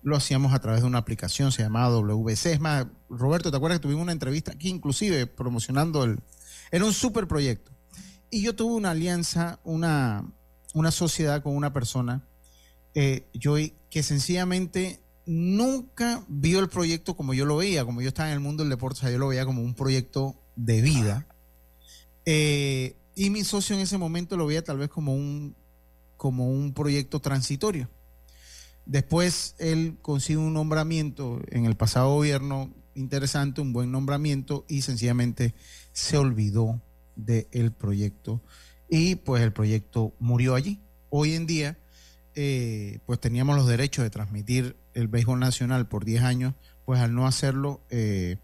Lo hacíamos a través de una aplicación, se llamaba WBC. Es más, Roberto, ¿te acuerdas que tuvimos una entrevista aquí, inclusive promocionando el... Era un super proyecto y yo tuve una alianza, una, una sociedad con una persona, eh, yo, que sencillamente nunca vio el proyecto como yo lo veía, como yo estaba en el mundo del deporte, yo lo veía como un proyecto de vida. Eh, y mi socio en ese momento lo veía tal vez como un, como un proyecto transitorio. Después él consigue un nombramiento en el pasado gobierno interesante, un buen nombramiento y sencillamente se olvidó del proyecto y pues el proyecto murió allí. Hoy en día eh, pues teníamos los derechos de transmitir el béisbol nacional por 10 años, pues al no hacerlo, eh,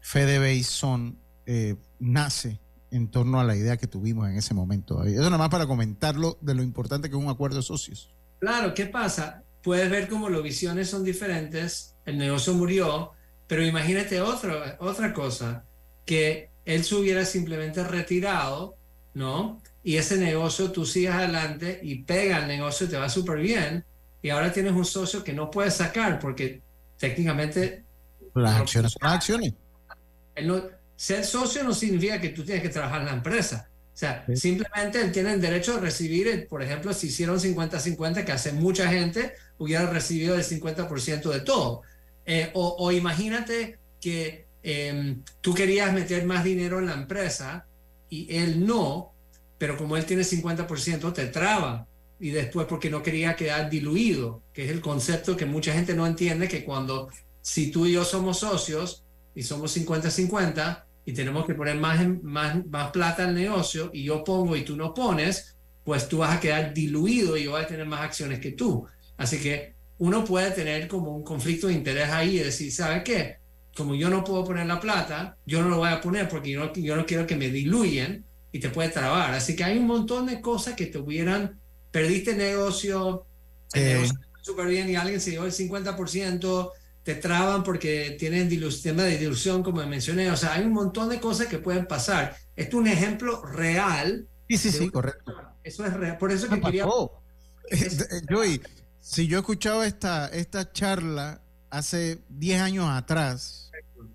Fede Son eh, nace en torno a la idea que tuvimos en ese momento. Eso nada más para comentarlo de lo importante que es un acuerdo de socios. Claro, ¿qué pasa? Puedes ver cómo las visiones son diferentes, el negocio murió, pero imagínate otra cosa, que él se hubiera simplemente retirado, ¿no? y ese negocio tú sigas adelante y pega el negocio, te va súper bien, y ahora tienes un socio que no puedes sacar porque técnicamente... Las acciones son acciones. ser socio no significa que tú tienes que trabajar en la empresa. O sea, simplemente él tiene el derecho de recibir, por ejemplo, si hicieron 50-50, que hace mucha gente, hubiera recibido el 50% de todo. Eh, o, imagínate que em, tú querías meter más dinero en la empresa y él no, pero como él tiene 50%, te traba. Y después porque no quería quedar diluido, que es el concepto que mucha gente no entiende, que cuando, si tú y yo somos socios y somos 50-50 y tenemos que poner más, más, más plata al negocio y yo pongo y tú no pones, pues tú vas a quedar diluido y yo voy a tener más acciones que tú. Así que uno puede tener como un conflicto de interés ahí y decir, ¿sabe qué? Como yo no puedo poner la plata, yo no lo voy a poner porque yo no, yo no quiero que me diluyen y te puede trabar. Así que hay un montón de cosas que te hubieran, perdiste negocio, el negocio súper bien y alguien se llevó el 50%, te traban porque tienen sistema de dilución, como mencioné. O sea, hay un montón de cosas que pueden pasar. Esto es un ejemplo real. Sí, sí, sí, correcto. Eso es real. Por eso que quería... Joey, si yo escuchaba esta, esta charla hace 10 años atrás,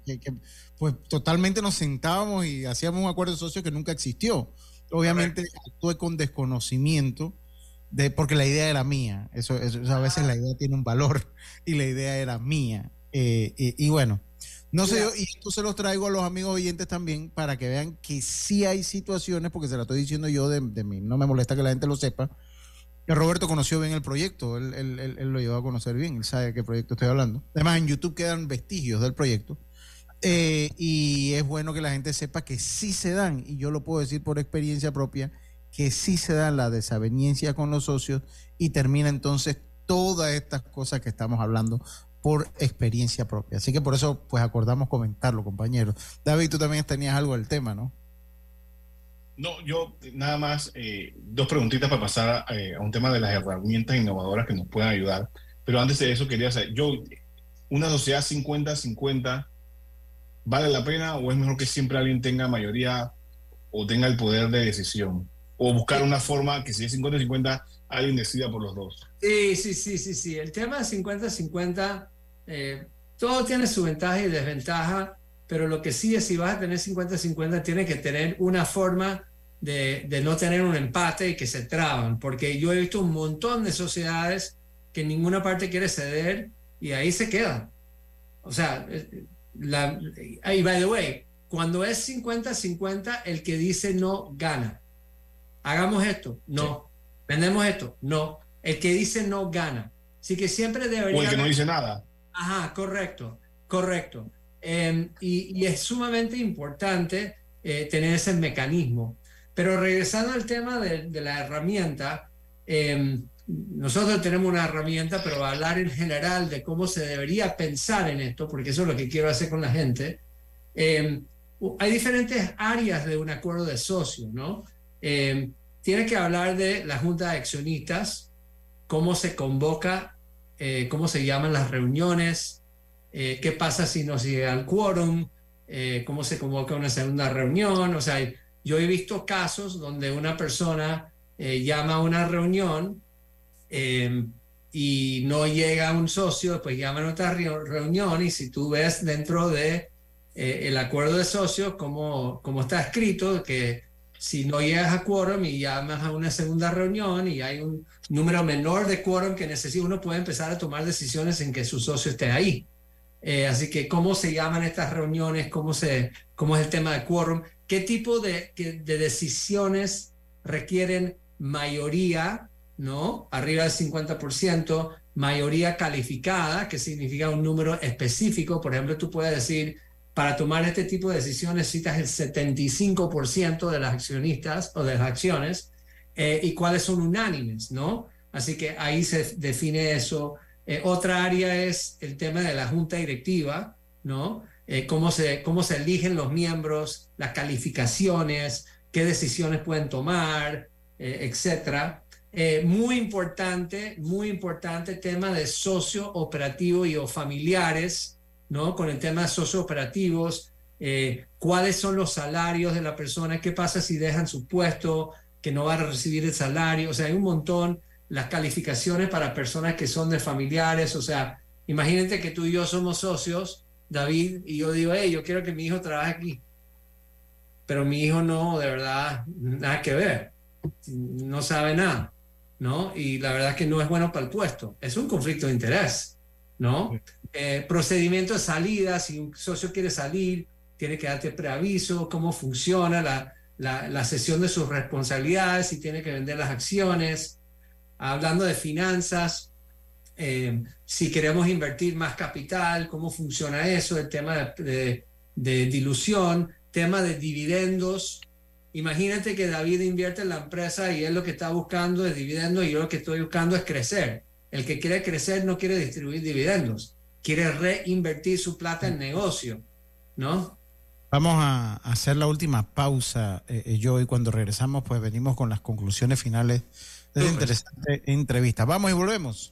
que, pues totalmente nos sentábamos y hacíamos un acuerdo de socios que nunca existió. Obviamente actué con desconocimiento de porque la idea era mía. Eso, a veces la idea tiene un valor y la idea era mía. Eh, y, bueno, no sé, y esto se los traigo a los amigos oyentes también para que vean que sí hay situaciones, porque se la estoy diciendo yo de, mí, no me molesta que la gente lo sepa. Que Roberto conoció bien el proyecto, él, él, él, lo llevó a conocer bien, él sabe de qué proyecto estoy hablando. Además, en YouTube quedan vestigios del proyecto. Eh, y es bueno que la gente sepa que sí se dan, y yo lo puedo decir por experiencia propia, que sí se dan la desaveniencia con los socios y termina entonces todas estas cosas que estamos hablando por experiencia propia. Así que por eso pues acordamos comentarlo, compañeros. David, tú también tenías algo del tema, ¿no? No, yo nada más eh, dos preguntitas para pasar eh, a un tema de las herramientas innovadoras que nos pueden ayudar. Pero antes de eso quería saber, yo, una sociedad 50-50 ¿vale la pena o es mejor que siempre alguien tenga mayoría o tenga el poder de decisión? O buscar una forma que si es 50-50, alguien decida por los dos. Sí, sí, sí, sí, sí. El tema de 50-50, eh, todo tiene su ventaja y desventaja, pero lo que sí es si vas a tener 50-50, tiene que tener una forma de, de, no tener un empate y que se traban, porque yo he visto un montón de sociedades que ninguna parte quiere ceder y ahí se quedan. O sea, eh, la, y by the way, cuando es 50-50, el que dice no gana. Hagamos esto, no. Vendemos esto, no. El que dice no gana. Así que siempre debería. O el que no dice nada. Ajá, correcto, correcto. Em, y, es sumamente importante eh, tener ese mecanismo. Pero regresando al tema de, la herramienta, eh, nosotros tenemos una herramienta, pero hablar en general de cómo se debería pensar en esto, porque eso es lo que quiero hacer con la gente, eh, hay diferentes áreas de un acuerdo de socios, ¿no? Eh, tiene que hablar de la junta de accionistas, cómo se convoca, eh, cómo se llaman las reuniones, qué pasa si no sigue al quórum, cómo se convoca una segunda reunión. O sea, yo he visto casos donde una persona llama a una reunión Em, y no llega un socio, pues llaman a otra reunión y si tú ves dentro de eh, el acuerdo de socios cómo, cómo está escrito que si no llegas a quórum y llamas a una segunda reunión y hay un número menor de quórum que necesita, uno puede empezar a tomar decisiones en que su socio esté ahí. Eh, así que, ¿cómo se llaman estas reuniones? ¿Cómo, se, cómo es el tema de quórum? ¿Qué tipo de, de decisiones requieren mayoría, ¿no? Arriba del 50%, mayoría calificada, que significa un número específico. Por ejemplo, tú puedes decir, para tomar este tipo de decisiones necesitas el 75% de las accionistas o de las acciones eh, y cuáles son unánimes, ¿no? Así que ahí se define eso. Eh, otra área es el tema de la junta directiva, ¿no? Eh, cómo, se, cómo se eligen los miembros, las calificaciones, qué decisiones pueden tomar, etcétera. Muy importante, muy importante tema de socio operativo y o familiares, ¿no? Con el tema de sociooperativos, eh, cuáles son los salarios de la persona, qué pasa si dejan su puesto, que no van a recibir el salario, o sea, hay un montón, las calificaciones para personas que son de familiares, o sea, imagínate que tú y yo somos socios, David, y yo digo, hey, yo quiero que mi hijo trabaje aquí, pero mi hijo no, de verdad, nada que ver, no sabe nada, ¿no? Y la verdad es que no es bueno para el puesto, es un conflicto de interés, ¿no? Eh, procedimiento de salida, si un socio quiere salir, tiene que darte preaviso, cómo funciona la, la, sesión de sus responsabilidades, si tiene que vender las acciones. Hablando de finanzas, eh, si queremos invertir más capital, cómo funciona eso, el tema de, de, dilución, tema de dividendos. Imagínate que David invierte en la empresa y él lo que está buscando es dividendos y yo lo que estoy buscando es crecer. El que quiere crecer no quiere distribuir dividendos quiere reinvertir su plata en negocio, ¿no? Vamos a hacer la última pausa, eh, eh, yo, y cuando regresamos, pues venimos con las conclusiones finales de esta interesante entrevista. Vamos y volvemos.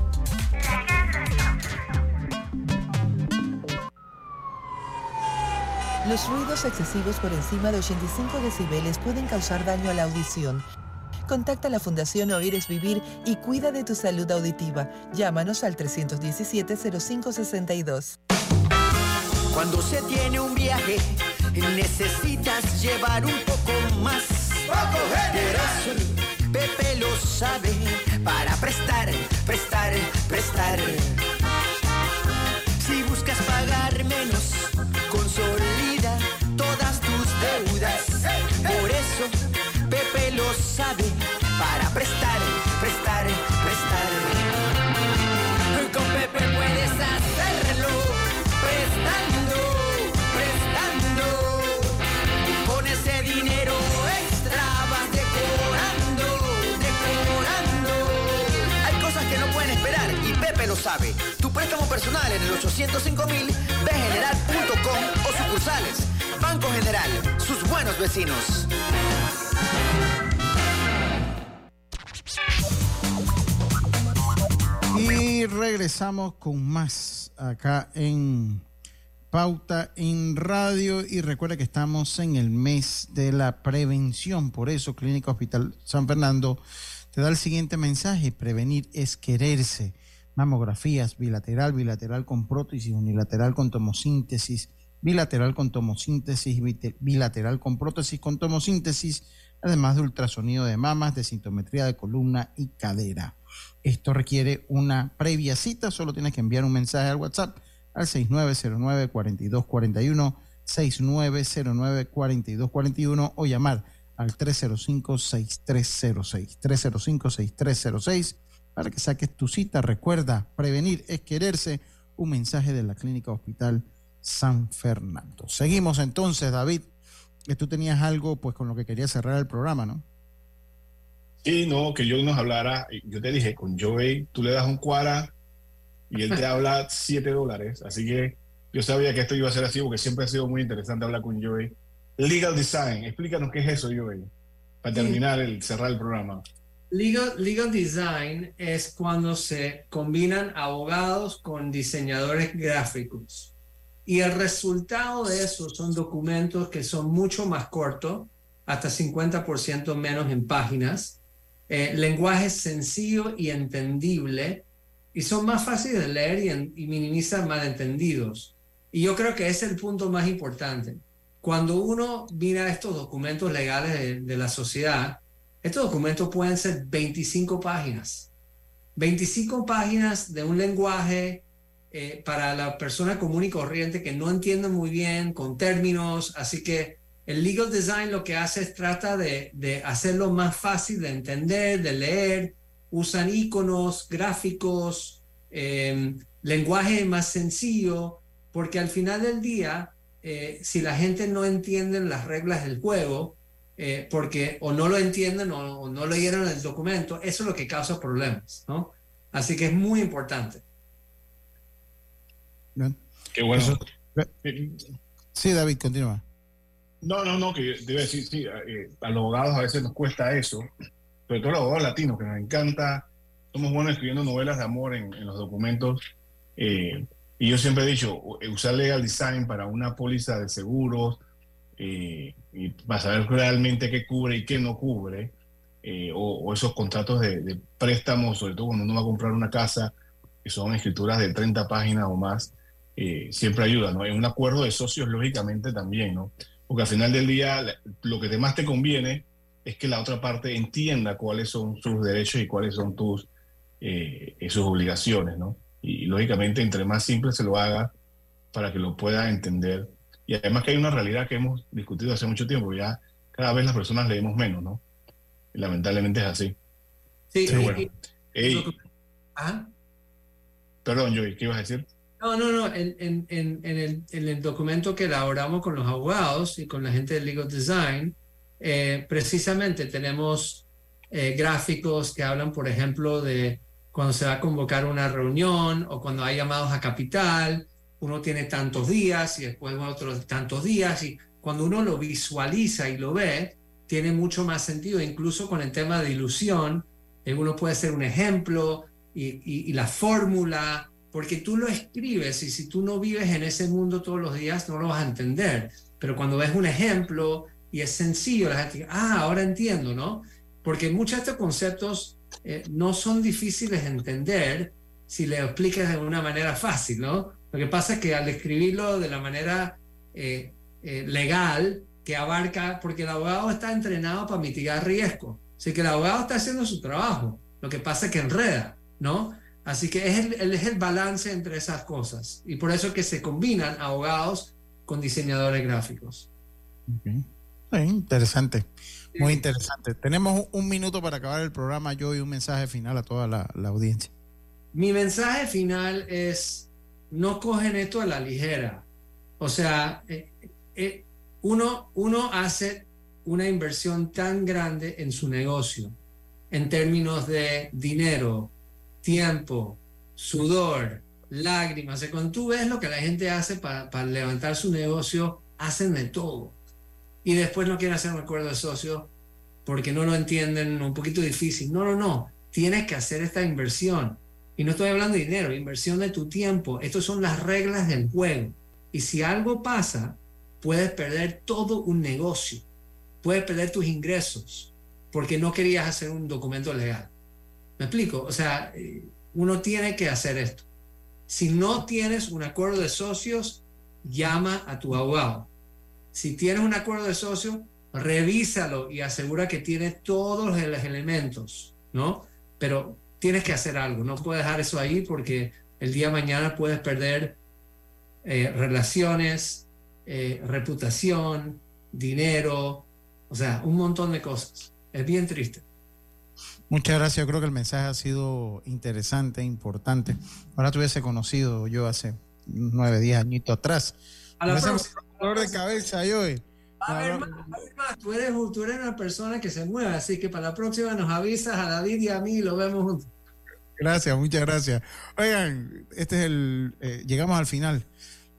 Los ruidos excesivos por encima de 85 decibeles pueden causar daño a la audición. Contacta a la Fundación Oír es Vivir y cuida de tu salud auditiva. Llámanos al 317-0562. Cuando se tiene un viaje, necesitas llevar un poco más. Pepe lo sabe para prestar, prestar, prestar. lo sabe. Tu préstamo personal en el 805 mil de general.com o sucursales. Banco General, sus buenos vecinos. Y regresamos con más acá en Pauta en Radio y recuerda que estamos en el mes de la prevención, por eso Clínica Hospital San Fernando te da el siguiente mensaje, prevenir es quererse. Mamografías bilateral, bilateral con prótesis, unilateral con tomosíntesis, bilateral con tomosíntesis, bilateral con prótesis con tomosíntesis, además de ultrasonido de mamas, de sintometría de columna y cadera. Esto requiere una previa cita, solo tienes que enviar un mensaje al WhatsApp al 6909-4241, 6909-4241 o llamar al 305-6306, 305-6306 para que saques tu cita. Recuerda, prevenir es quererse, un mensaje de la Clínica Hospital San Fernando. Seguimos entonces, David, que tú tenías algo pues con lo que querías cerrar el programa, ¿no? Sí, no, que yo nos hablara, yo te dije, con Joey, tú le das un cuara y él te habla 7 dólares. Así que yo sabía que esto iba a ser así porque siempre ha sido muy interesante hablar con Joey. Legal Design, explícanos qué es eso, Joey, para terminar el cerrar el programa. Legal, legal Design es cuando se combinan abogados con diseñadores gráficos. Y el resultado de eso son documentos que son mucho más cortos, hasta 50% menos en páginas, eh, lenguaje sencillo y entendible, y son más fáciles de leer y, minimizan malentendidos. Y yo creo que es el punto más importante. Cuando uno mira estos documentos legales de, la sociedad, estos documentos pueden ser 25 páginas. 25 páginas de un lenguaje eh, para la persona común y corriente que no entiende muy bien, con términos. Así que el legal design lo que hace es trata de, de hacerlo más fácil de entender, de leer, usan iconos, gráficos, em, lenguaje más sencillo, porque al final del día, eh, si la gente no entiende las reglas del juego, eh, porque o no lo entienden o, no leyeron el documento, eso es lo que causa problemas, ¿no? Así que es muy importante. Qué bueno. Sí, David, continúa. No, no, no, que debe decir, sí, eh, a los abogados a veces nos cuesta eso, sobre todo los abogados latinos, que nos encanta, somos buenos escribiendo novelas de amor en, los documentos. Eh, y yo siempre he dicho, usar legal design para una póliza de seguros, eh, y para saber realmente qué cubre y qué no cubre, eh, o, esos contratos de, préstamos, sobre todo cuando uno va a comprar una casa, que son escrituras de 30 páginas o más, siempre ayuda, ¿no? En un acuerdo de socios, lógicamente, también, ¿no? Porque al final del día, lo que más te conviene es que la otra parte entienda cuáles son sus derechos y cuáles son tus eh, sus obligaciones, ¿no? Y, lógicamente, entre más simple se lo haga para que lo pueda entender. Y además que hay una realidad que hemos discutido hace mucho tiempo, ya cada vez las personas leemos menos, ¿no? Y lamentablemente es así. Sí, Pero bueno. ¿Ah? Perdón, Joey, ¿qué ibas a decir? No, no, no. En, en, en, el, en, el, documento que elaboramos con los abogados y con la gente de Legal Design, eh, precisamente tenemos eh, gráficos que hablan, por ejemplo, de cuando se va a convocar una reunión o cuando hay llamados a capital, uno tiene tantos días y después otros tantos días y cuando uno lo visualiza y lo ve, tiene mucho más sentido, incluso con el tema de ilusión, eh, uno puede ser un ejemplo y, la fórmula, porque tú lo escribes y si tú no vives en ese mundo todos los días no lo vas a entender, pero cuando ves un ejemplo y es sencillo, la gente, ah, ahora entiendo, ¿no? Porque muchos de estos conceptos eh, no son difíciles de entender si le explicas de una manera fácil, ¿no? Lo que pasa es que al escribirlo de la manera eh, eh, legal, que abarca, porque el abogado está entrenado para mitigar riesgo, así que el abogado está haciendo su trabajo, lo que pasa es que enreda, ¿no? Así que es el, es el balance entre esas cosas, y por eso es que se combinan abogados con diseñadores gráficos. Interesante, muy interesante. Tenemos un minuto para acabar el programa, yo y un mensaje final a toda la, audiencia. Mi mensaje final es, no cogen esto a la ligera. O sea, eh, eh, uno, uno hace una inversión tan grande en su negocio, en términos de dinero, tiempo, sudor, lágrimas. cuando tú ves lo que la gente hace para, para levantar su negocio, hacen de todo y después no quieren hacer un acuerdo de socio porque no lo entienden, un poquito difícil. No, no, no. Tienes que hacer esta inversión. Y no estoy hablando de dinero, inversión de tu tiempo. Estas son las reglas del juego. Y si algo pasa, puedes perder todo un negocio. Puedes perder tus ingresos porque no querías hacer un documento legal. ¿Me explico? O sea, eh, uno tiene que hacer esto. Si no tienes un acuerdo de socios, llama a tu abogado. Si tienes un acuerdo de socios, revísalo y asegura que tiene todos los elementos, ¿no? Pero tienes que hacer algo, no puedes dejar eso ahí porque el día de mañana puedes perder eh, relaciones, eh, reputación, dinero, o sea, un montón de cosas. Es bien triste. Muchas gracias. Yo creo que el mensaje ha sido interesante, importante. Ahora tuviese conocido yo hace nueve, diez añitos atrás. A la dolor de cabeza yo. A ver, más, tú, eres, tú eres una persona que se mueve, así que para la próxima nos avisas a David y a mí y lo vemos juntos. Gracias, muchas gracias. Oigan, este es el. Eh, llegamos al final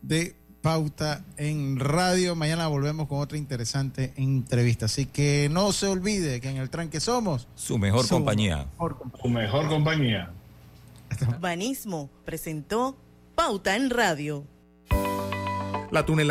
de Pauta en Radio. Mañana volvemos con otra interesante entrevista. Así que no se olvide que en el tranque somos su mejor compañía. Su mejor compañía. Banismo presentó Pauta en Radio. La tunela